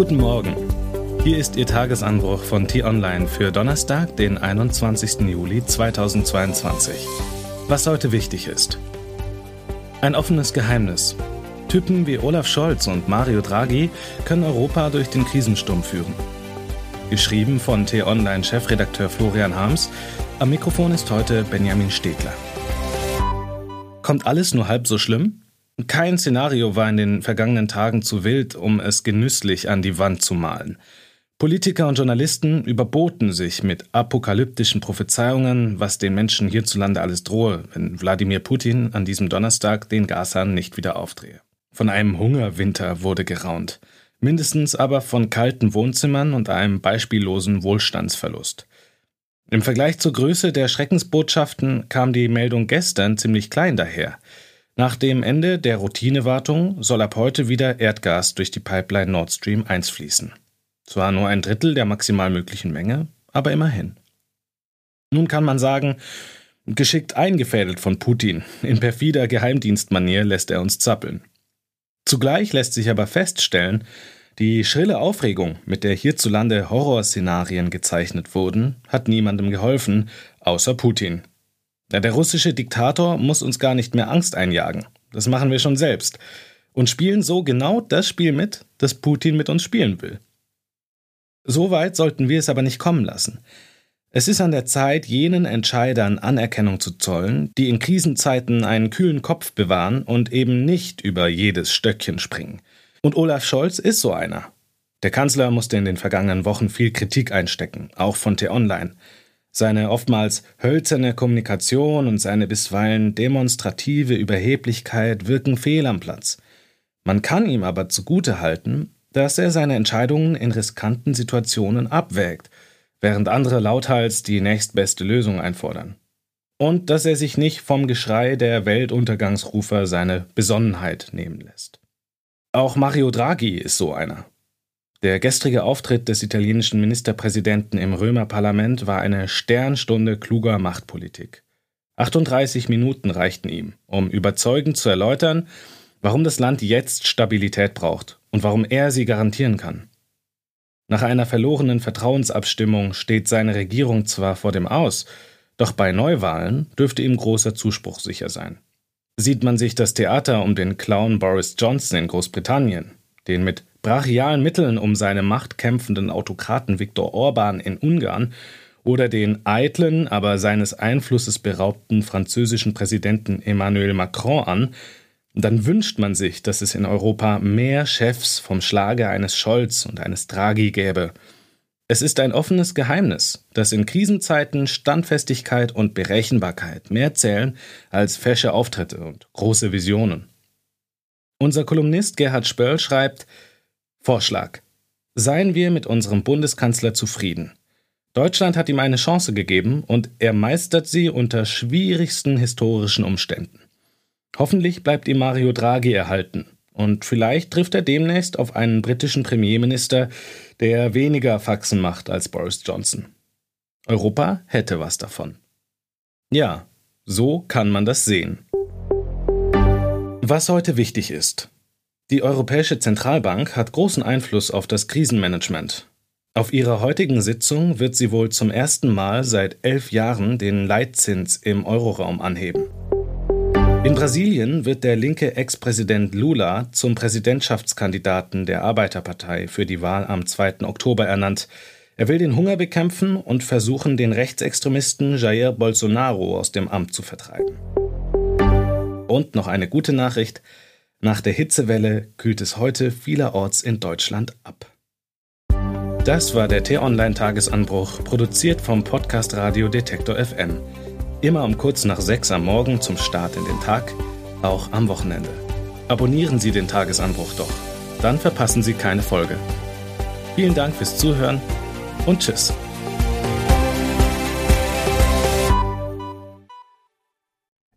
Guten Morgen. Hier ist Ihr Tagesanbruch von T-Online für Donnerstag, den 21. Juli 2022. Was heute wichtig ist. Ein offenes Geheimnis. Typen wie Olaf Scholz und Mario Draghi können Europa durch den Krisensturm führen. Geschrieben von T-Online-Chefredakteur Florian Harms. Am Mikrofon ist heute Benjamin Stegler. Kommt alles nur halb so schlimm? Kein Szenario war in den vergangenen Tagen zu wild, um es genüsslich an die Wand zu malen. Politiker und Journalisten überboten sich mit apokalyptischen Prophezeiungen, was den Menschen hierzulande alles drohe, wenn Wladimir Putin an diesem Donnerstag den Gashahn nicht wieder aufdrehe. Von einem Hungerwinter wurde geraunt, mindestens aber von kalten Wohnzimmern und einem beispiellosen Wohlstandsverlust. Im Vergleich zur Größe der Schreckensbotschaften kam die Meldung gestern ziemlich klein daher. Nach dem Ende der Routinewartung soll ab heute wieder Erdgas durch die Pipeline Nord Stream 1 fließen. Zwar nur ein Drittel der maximal möglichen Menge, aber immerhin. Nun kann man sagen, geschickt eingefädelt von Putin, in perfider Geheimdienstmanier lässt er uns zappeln. Zugleich lässt sich aber feststellen, die schrille Aufregung, mit der hierzulande Horrorszenarien gezeichnet wurden, hat niemandem geholfen, außer Putin. Der russische Diktator muss uns gar nicht mehr Angst einjagen. Das machen wir schon selbst. Und spielen so genau das Spiel mit, das Putin mit uns spielen will. So weit sollten wir es aber nicht kommen lassen. Es ist an der Zeit, jenen Entscheidern Anerkennung zu zollen, die in Krisenzeiten einen kühlen Kopf bewahren und eben nicht über jedes Stöckchen springen. Und Olaf Scholz ist so einer. Der Kanzler musste in den vergangenen Wochen viel Kritik einstecken, auch von T-Online. Seine oftmals hölzerne Kommunikation und seine bisweilen demonstrative Überheblichkeit wirken fehl am Platz. Man kann ihm aber zugute halten, dass er seine Entscheidungen in riskanten Situationen abwägt, während andere lauthals die nächstbeste Lösung einfordern. Und dass er sich nicht vom Geschrei der Weltuntergangsrufer seine Besonnenheit nehmen lässt. Auch Mario Draghi ist so einer. Der gestrige Auftritt des italienischen Ministerpräsidenten im Römerparlament war eine Sternstunde kluger Machtpolitik. 38 Minuten reichten ihm, um überzeugend zu erläutern, warum das Land jetzt Stabilität braucht und warum er sie garantieren kann. Nach einer verlorenen Vertrauensabstimmung steht seine Regierung zwar vor dem Aus, doch bei Neuwahlen dürfte ihm großer Zuspruch sicher sein. Sieht man sich das Theater um den Clown Boris Johnson in Großbritannien, den mit brachialen Mitteln um seine Macht kämpfenden Autokraten Viktor Orban in Ungarn oder den eitlen, aber seines Einflusses beraubten französischen Präsidenten Emmanuel Macron an, dann wünscht man sich, dass es in Europa mehr Chefs vom Schlage eines Scholz und eines Draghi gäbe. Es ist ein offenes Geheimnis, dass in Krisenzeiten Standfestigkeit und Berechenbarkeit mehr zählen als fesche Auftritte und große Visionen. Unser Kolumnist Gerhard Spöll schreibt Vorschlag. Seien wir mit unserem Bundeskanzler zufrieden. Deutschland hat ihm eine Chance gegeben und er meistert sie unter schwierigsten historischen Umständen. Hoffentlich bleibt ihm Mario Draghi erhalten. Und vielleicht trifft er demnächst auf einen britischen Premierminister, der weniger Faxen macht als Boris Johnson. Europa hätte was davon. Ja, so kann man das sehen. Was heute wichtig ist. Die Europäische Zentralbank hat großen Einfluss auf das Krisenmanagement. Auf ihrer heutigen Sitzung wird sie wohl zum ersten Mal seit elf Jahren den Leitzins im Euroraum anheben. In Brasilien wird der linke Ex-Präsident Lula zum Präsidentschaftskandidaten der Arbeiterpartei für die Wahl am 2. Oktober ernannt. Er will den Hunger bekämpfen und versuchen, den Rechtsextremisten Jair Bolsonaro aus dem Amt zu vertreiben. Und noch eine gute Nachricht. Nach der Hitzewelle kühlt es heute vielerorts in Deutschland ab. Das war der T-Online-Tagesanbruch, produziert vom Podcast Radio Detektor FM. Immer um kurz nach sechs am Morgen zum Start in den Tag, auch am Wochenende. Abonnieren Sie den Tagesanbruch doch, dann verpassen Sie keine Folge. Vielen Dank fürs Zuhören und Tschüss.